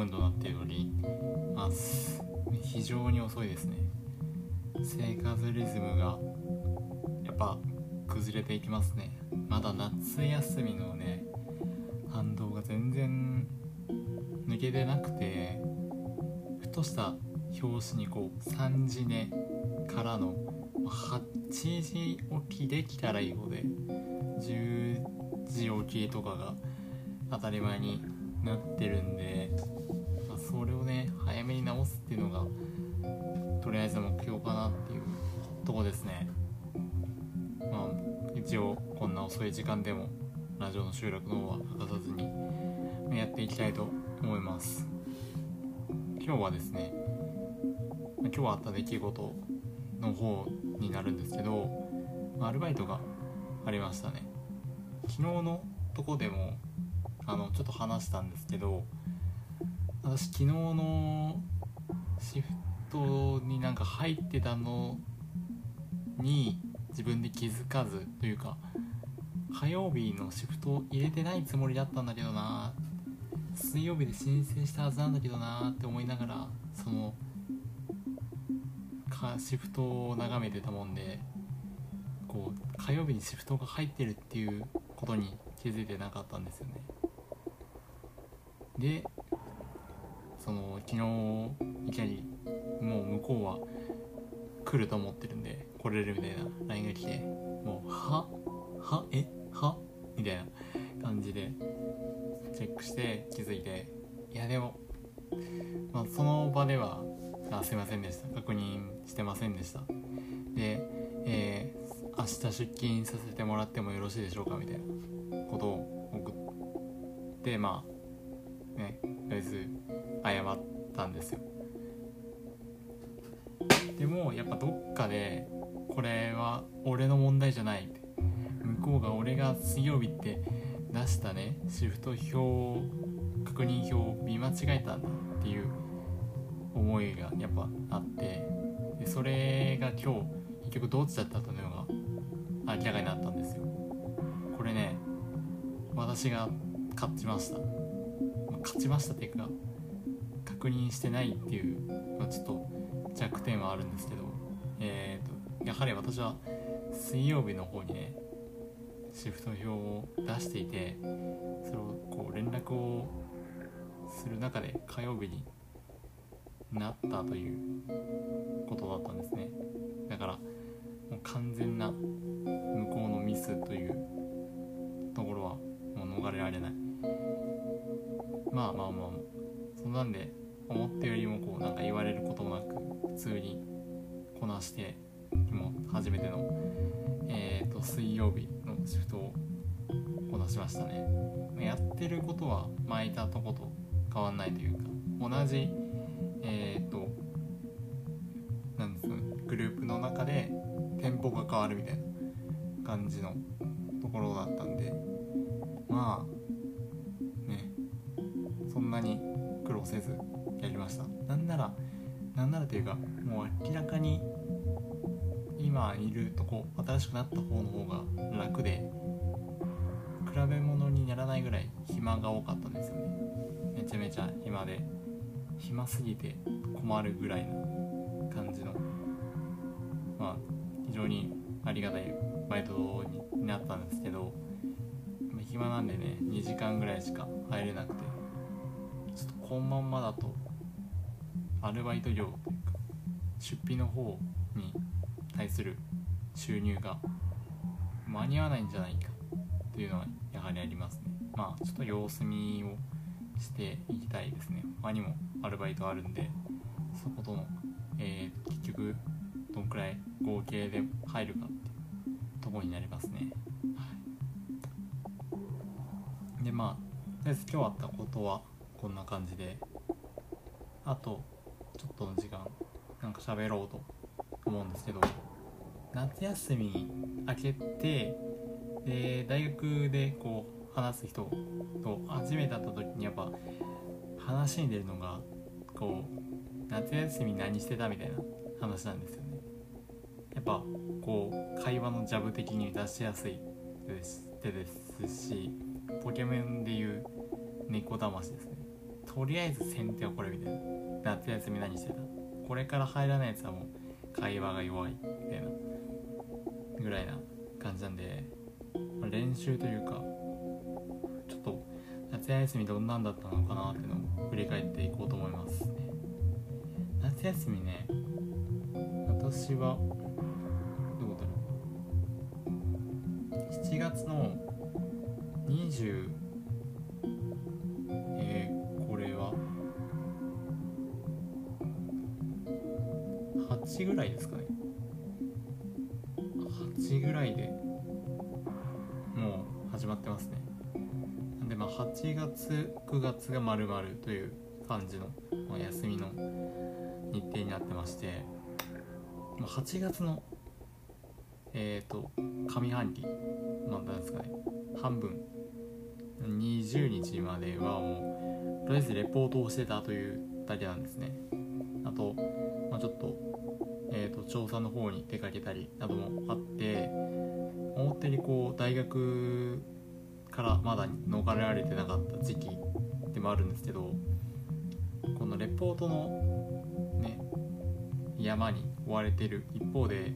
分となっているのに、まあ、非常に遅いですね。生活リズムがやっぱ崩れていきますね。まだ夏休みのね反動が全然抜けてなくてふとした表紙にこう3時寝からの8時起きできたらいい方で10時起きとかが当たり前になってるんで、それをね早めに直すっていうのがとりあえず目標かなっていうとこですね。まあ一応こんな遅い時間でもラジオの収録の方は欠かさずにやっていきたいと思います。今日はですね今日あった出来事の方になるんですけどアルバイトがありましたね。昨日のとこでもあのちょっと話したんですけど私昨日のシフトになんか入ってたのに自分で気づかずというか火曜日のシフトを入れてないつもりだったんだけどな。水曜日で申請したはずなんだけどなって思いながらそのかシフトを眺めてたもんでこう火曜日にシフトが入ってるっていうことに気づいてなかったんですよね。でその昨日いきなりもう向こうは来ると思ってるんで来れるみたいな LINE が来てもうは？は？え？は？みたいな感じでチェックして気づいていやでも、まあ、その場ではあすいませんでした。確認してませんでした。で、えー、明日出勤させてもらってもよろしいでしょうか？みたいなことを送ってまあねとりあえず謝ったんですよ。でもやっぱどっかでこれは俺の問題じゃない。向こうが俺が水曜日って出したねシフト表を確認表を見間違えたんだっていう思いがやっぱあってでそれが今日結局どっちだったというのが明らかになったんですよ。これね私が勝ちました、勝ちましたっていうか確認してないっていう、ま、ちょっと弱点はあるんですけどえーとやはり私は水曜日の方にねシフト表を出していてそれをこう連絡をする中で火曜日になったということだったんですね。だからもう完全な向こうのミスというところはもう逃れられない。まあまあまあそんなんで思ったよりもこうなんか言われることもなく普通にこなしてもう初めてのえっ、ー、と水曜日のシフトをこなしましたね。やってることは巻いたとこと変わんないというか同じえっ、ー、となんですかグループの中で店舗が変わるみたいな感じのところだったんでまあんなに苦労せずやりました。なんならなんならというかもう明らかに今いるとこ新しくなった方の方が楽で比べ物にならないぐらい暇が多かったんですよね。めちゃめちゃ暇で暇すぎて困るぐらいの感じの。まあ非常にありがたいバイトになったんですけど暇なんでね2時間ぐらいしか入れなくて。このまんまだとアルバイト料というか出費の方に対する収入が間に合わないんじゃないかというのはやはりありますね。まあちょっと様子見をしていきたいですね。他にもアルバイトあるんでそことの、えー、結局どんくらい合計で入るかっていうとこになりますね、はい、でまあとりあえず今日あったことはこんな感じで。あとちょっとの時間なんか喋ろうと思うんですけど。夏休み明けてで大学でこう話す人と初めて会った時にやっぱ話に出るのがこう夏休み何してたみたいな話なんですよね。やっぱこう会話のジャブ的に出しやすいですでですしポケモンでいう子魂ですね。とりあえず先手はこれみたいな。夏休み何してた？これから入らないやつはもう会話が弱いみたいなぐらいな感じなんで、まあ、練習というかちょっと夏休みどんなんだったのかなっていうのを振り返っていこうと思いますね。夏休みね私はどうだろう。7月の20 8ぐらいですかね。8ぐらいでもう始まってますね。なんでまあ8月9月が丸々という感じの、休みの日程になってまして8月のえっ、ー、と上半期なんですかね半分20日まではもうとりあえずレポートをしてたというだけなんですね。あと、まあ、ちょっと,、えーと、調査の方に出かけたりなどもあって思ったよりこう大学からまだ逃れられてなかった時期でもあるんですけどこのレポートのね山に追われてる一方で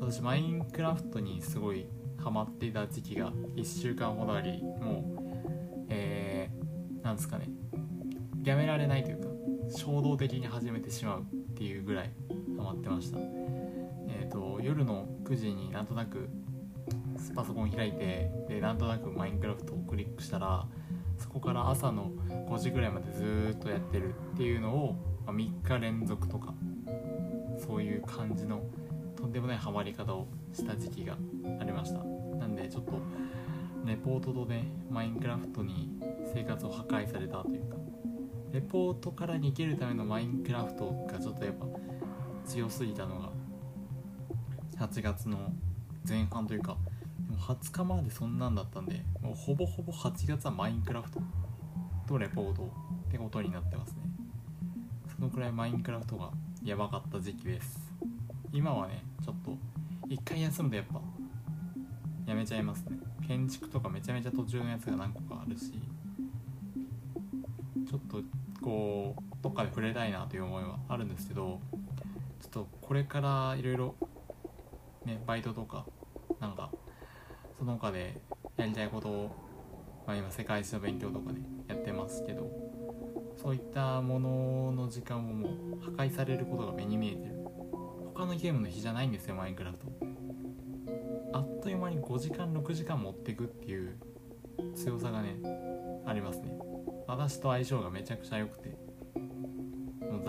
私マインクラフトにすごいハマっていた時期が1週間ほどありもうえー、なんですかねやめられないというか衝動的に始めてしまうっていうぐらいハマってました。えっ、ー、と夜の9時になんとなくパソコン開いてでなんとなくマインクラフトをクリックしたらそこから朝の5時ぐらいまでずっとやってるっていうのを、ま3日連続とかそういう感じのとんでもないハマり方をした時期がありました。なんでちょっとレポートとねマインクラフトに生活を破壊されたというかレポートから逃げるためのマインクラフトがちょっとやっぱ強すぎたのが8月の前半というかでも20日までそんなんだったんでもうほぼほぼ8月はマインクラフトとレポートってことになってますね。そのくらいマインクラフトがやばかった時期です。今はねちょっと一回休むとやっぱやめちゃいますね。建築とかめちゃめちゃ途中のやつが何個かあるしちょっとこうどっかで触れたいなという思いはあるんですけどっとこれからいろいろねバイトとかなんかその他でやりたいことを、まあ、今世界史の勉強とかでやってますけどそういったものの時間をもう破壊されることが目に見えてる。他のゲームの日じゃないんですよマインクラフト。あっという間に5時間6時間持ってくっていう強さがねありますね。私と相性がめちゃくちゃ良くて。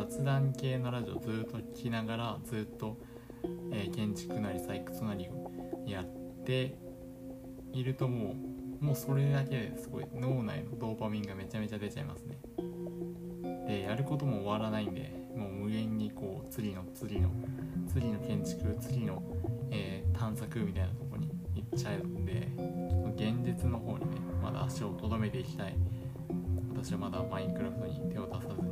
雑談系のラジオずっと聞きながらずっと、えー、建築なり採掘なりをやっているともうもうそれだけですごい脳内のドーパミンがめちゃめちゃ出ちゃいますね。でやることも終わらないんでもう無限にこう次の次の次の建築次の、えー、探索みたいなとこに行っちゃうんでちょっと現実の方にねまだ足をとどめていきたい。私はまだマインクラフトに手を出さず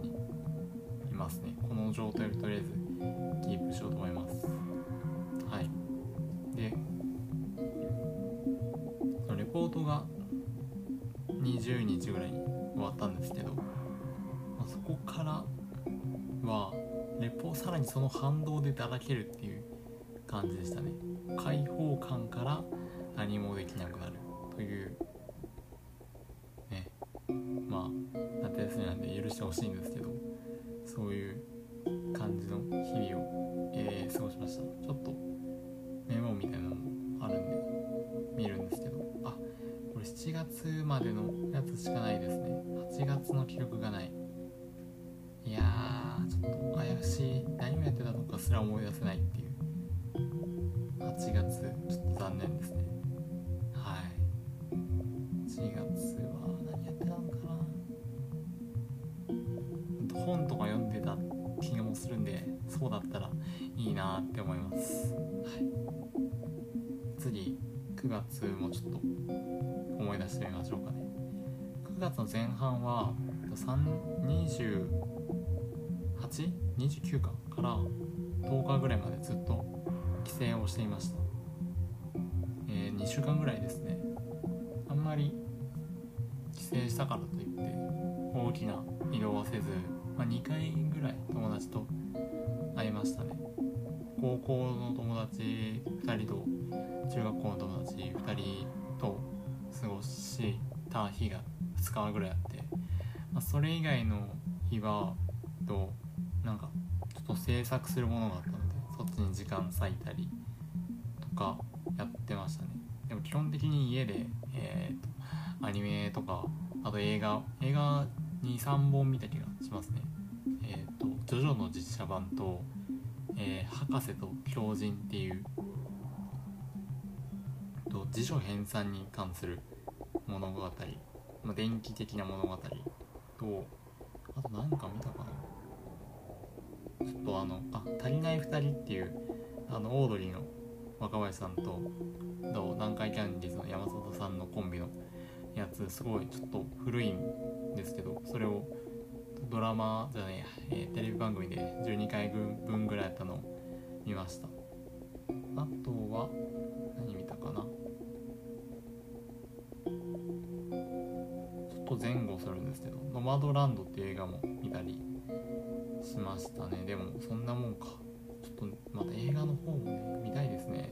ますね。この状態をとりあえずキープしようと思います。はい。でレポートが20日ぐらいに終わったんですけど、まあ、そこからはレポさらにその反動でだらけるっていう感じでしたね。開放感から何もできなくなるというね。まあ夏休みなんで許してほしいんですけど。そういう感じの日々を、えー、過ごしました。ちょっとメモみたいなのもあるんで見るんですけど。あこれ7月までのやつしかないですね。8月の記録がない。いやーちょっと怪しい。何をやってたのかすら思い出せないっていう。8月ちょっと残念ですね。はい。8月は何やってたのかな？気がもするんでそうだったらいいなって思います、はい、次9月もちょっと思い出してみましょうかね。9月の前半は 28?29 かから10日ぐらいまでずっと帰省をしていました、えー、2週間ぐらいですね。あんまり帰省したからといって大きな移動はせず、まあ、2回ぐらい友達と会いましたね。高校の友達2人と中学校の友達2人と過ごした日が2日ぐらいあって、まあ、それ以外の日はとなんかちょっと制作するものがあったのでそっちに時間割いたりとかやってましたね。でも基本的に家で、えーと、アニメとかあと映画映画23本見た気がしますね。えっ、ー、と「ジョジョ」の実写版と「えー、博士と狂人」っていうと辞書編纂に関する物語、まあ、電気的な物語とあと何か見たかな。ちょっとあの「あ足りない2人」っていうあのオードリーの若林さんと南海キャンディーズの山里さんのコンビのつすごいちょっと古いんですけどそれをドラマじゃねええー、テレビ番組で12回分ぐらいやったのを見ました。あとは何見たかな。ちょっと前後するんですけど「ノマドランド」っていう映画も見たりしましたね。でもそんなもんか。ちょっとまた映画の方もね見たいですね。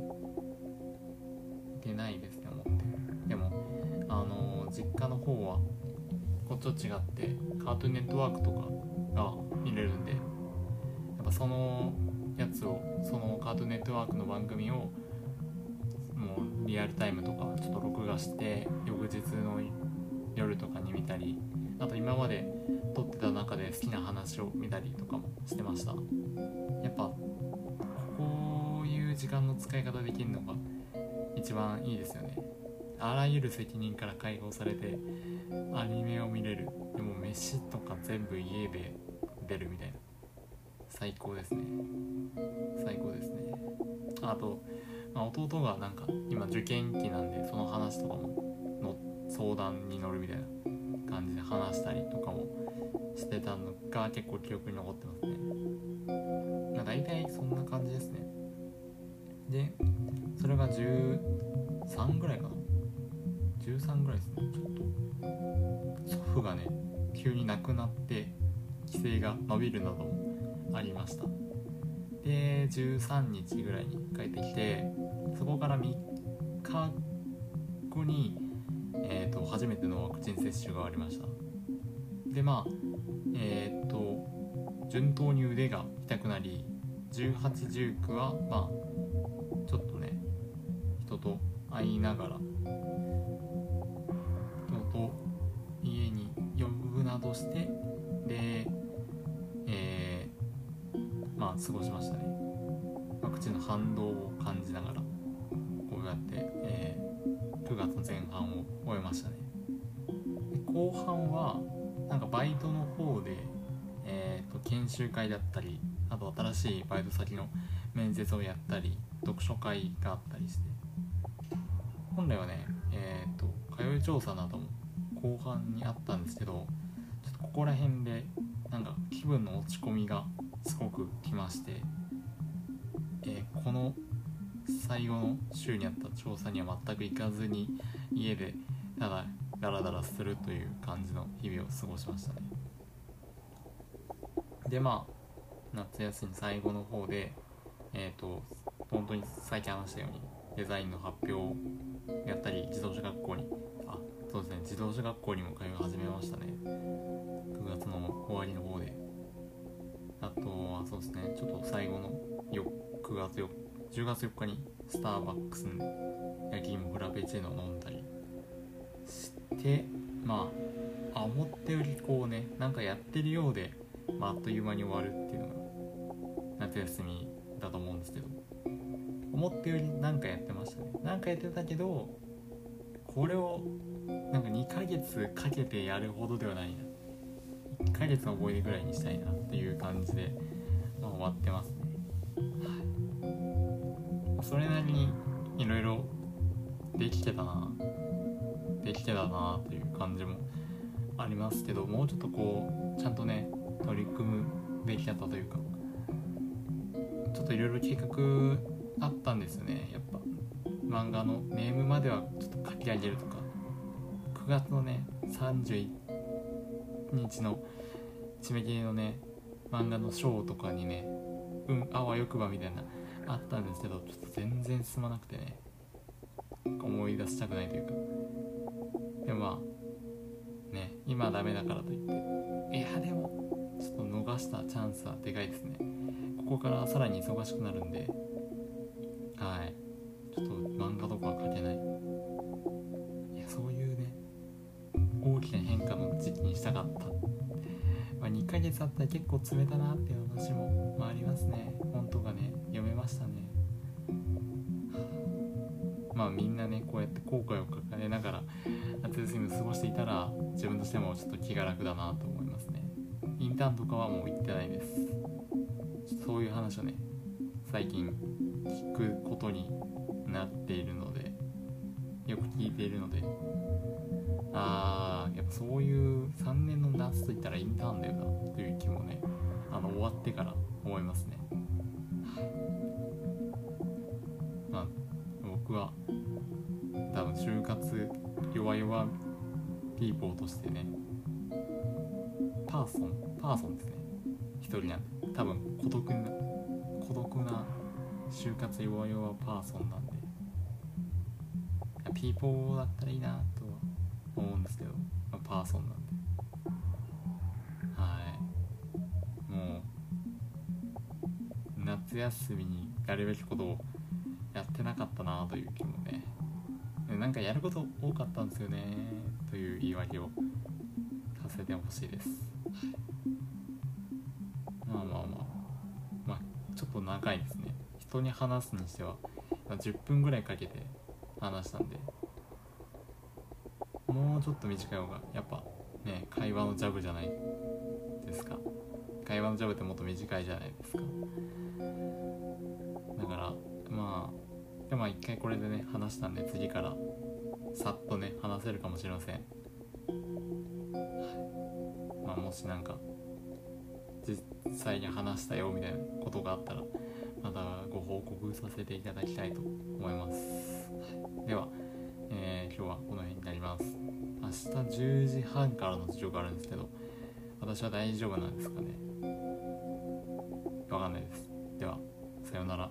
見てないですねもあのー、実家の方はこっちと違ってカートゥーンネットワークとかが見れるんでやっぱそのやつをそのカートゥーンネットワークの番組をもうリアルタイムとかちょっと録画して翌日の夜とかに見たりあと今まで撮ってた中で好きな話を見たりとかもしてました。やっぱこういう時間の使い方できるのが一番いいですよね。あらゆる責任から解放されてアニメを見れる。でも飯とか全部家で出るみたいな。最高ですね。最高ですね。あと、まあ、弟がなんか今受験期なんでその話とかもの相談に乗るみたいな感じで話したりとかもしてたのが結構記憶に残ってますね。まあ大体そんな感じですね。でそれが13ぐらいかな。13ぐらいですね。ちょっと祖父がね急に亡くなって規制が伸びるなどもありました。で13日ぐらいに帰ってきてそこから3日後に、えーと、初めてのワクチン接種がありました。でまあえっ、ー、と順当に腕が痛くなり1819はまあちょっとね人と会いながらとしてで、えー、まあ過ごしましたね。ワクチンの反動を感じながらこうやって、えー、9月の前半を終えましたね。で後半はなんかバイトの方で、えーと、研修会だったりあと新しいバイト先の面接をやったり読書会があったりして。本来はねえっ、ー、と通い調査なども後半にあったんですけどここら辺でなんか気分の落ち込みがすごくきまして、えー、この最後の週にあった調査には全く行かずに家でただダラダラするという感じの日々を過ごしましたね。でまあ夏休み最後の方でえっ、ー、と本当に最近話したようにデザインの発表をやったり自動車学校にあそうですね自動車学校にも通い始めましたね。9月の終わりの方で。あとはそうですねちょっと最後の9月4 10月4日にスターバックスの焼き芋フラペチーノ飲んだりしてまあ思ったよりこうねなんかやってるようで、まあ、あっという間に終わるっていうのが夏休みだと思うんですけど思ったより何かやってましたね。何かやってたけどこれをなんか2ヶ月かけてやるほどではないな。1ヶ月の思い出ぐらいにしたいなっていう感じで、ま、終わってますね、はい、それなりにいろいろできてたなできてたなという感じもありますけどもうちょっとこうちゃんとね取り組むべきだったというかちょっといろいろ計画あったんですよねやっぱ。漫画のネームまではちょっと書き上げるとか。9月のね31日の締め切りのね漫画のショーとかにねうんあわよくばみたいなあったんですけどちょっと全然進まなくてね思い出したくないというか。でもまあね今ダメだからといって。いやでもちょっと逃したチャンスはでかいですね。ここからさらに忙しくなるんではい。大きな変化の時期にしたかった。まあ、2ヶ月あったら結構冷たなっていう話も、まあ、ありますね。本とかね読めましたね。まあみんなねこうやって後悔を抱えながら夏休みを過ごしていたら自分としてもちょっと気が楽だなと思いますね。インターンとかはもう行ってないです。そういう話をね最近聞くことになっているので。よく聞いているので。あーやっぱそういう3年の夏といったらインターンだよなという気もねあの終わってから思いますね。まあ僕は多分就活弱々 people としてね person person ですね。一人なんで。多分孤独な孤独な就活弱々パーソンなんで。ピーポーだったらいいなと思うんですけど、まあ、パーソンなんで。はい。もう夏休みにやるべきことをやってなかったなという気もね。なんかやること多かったんですよねという言い訳をさせてほしいです。まあまあまあ。まあちょっと長いですね。人に話すにしては10分ぐらいかけて話したんで。もうちょっと短い方がやっぱね会話のジャブじゃないですか。会話のジャブってもっと短いじゃないですか。だからまあでも一回これでね話したんで次からさっとね話せるかもしれません。まあもしなんか実際に話したよみたいなことがあったらまたご報告させていただきたいと思います。では、えー、今日はこの辺になります。明日10時半からの授業があるんですけど私は大丈夫なんですかね。わかんないです。ではさようなら。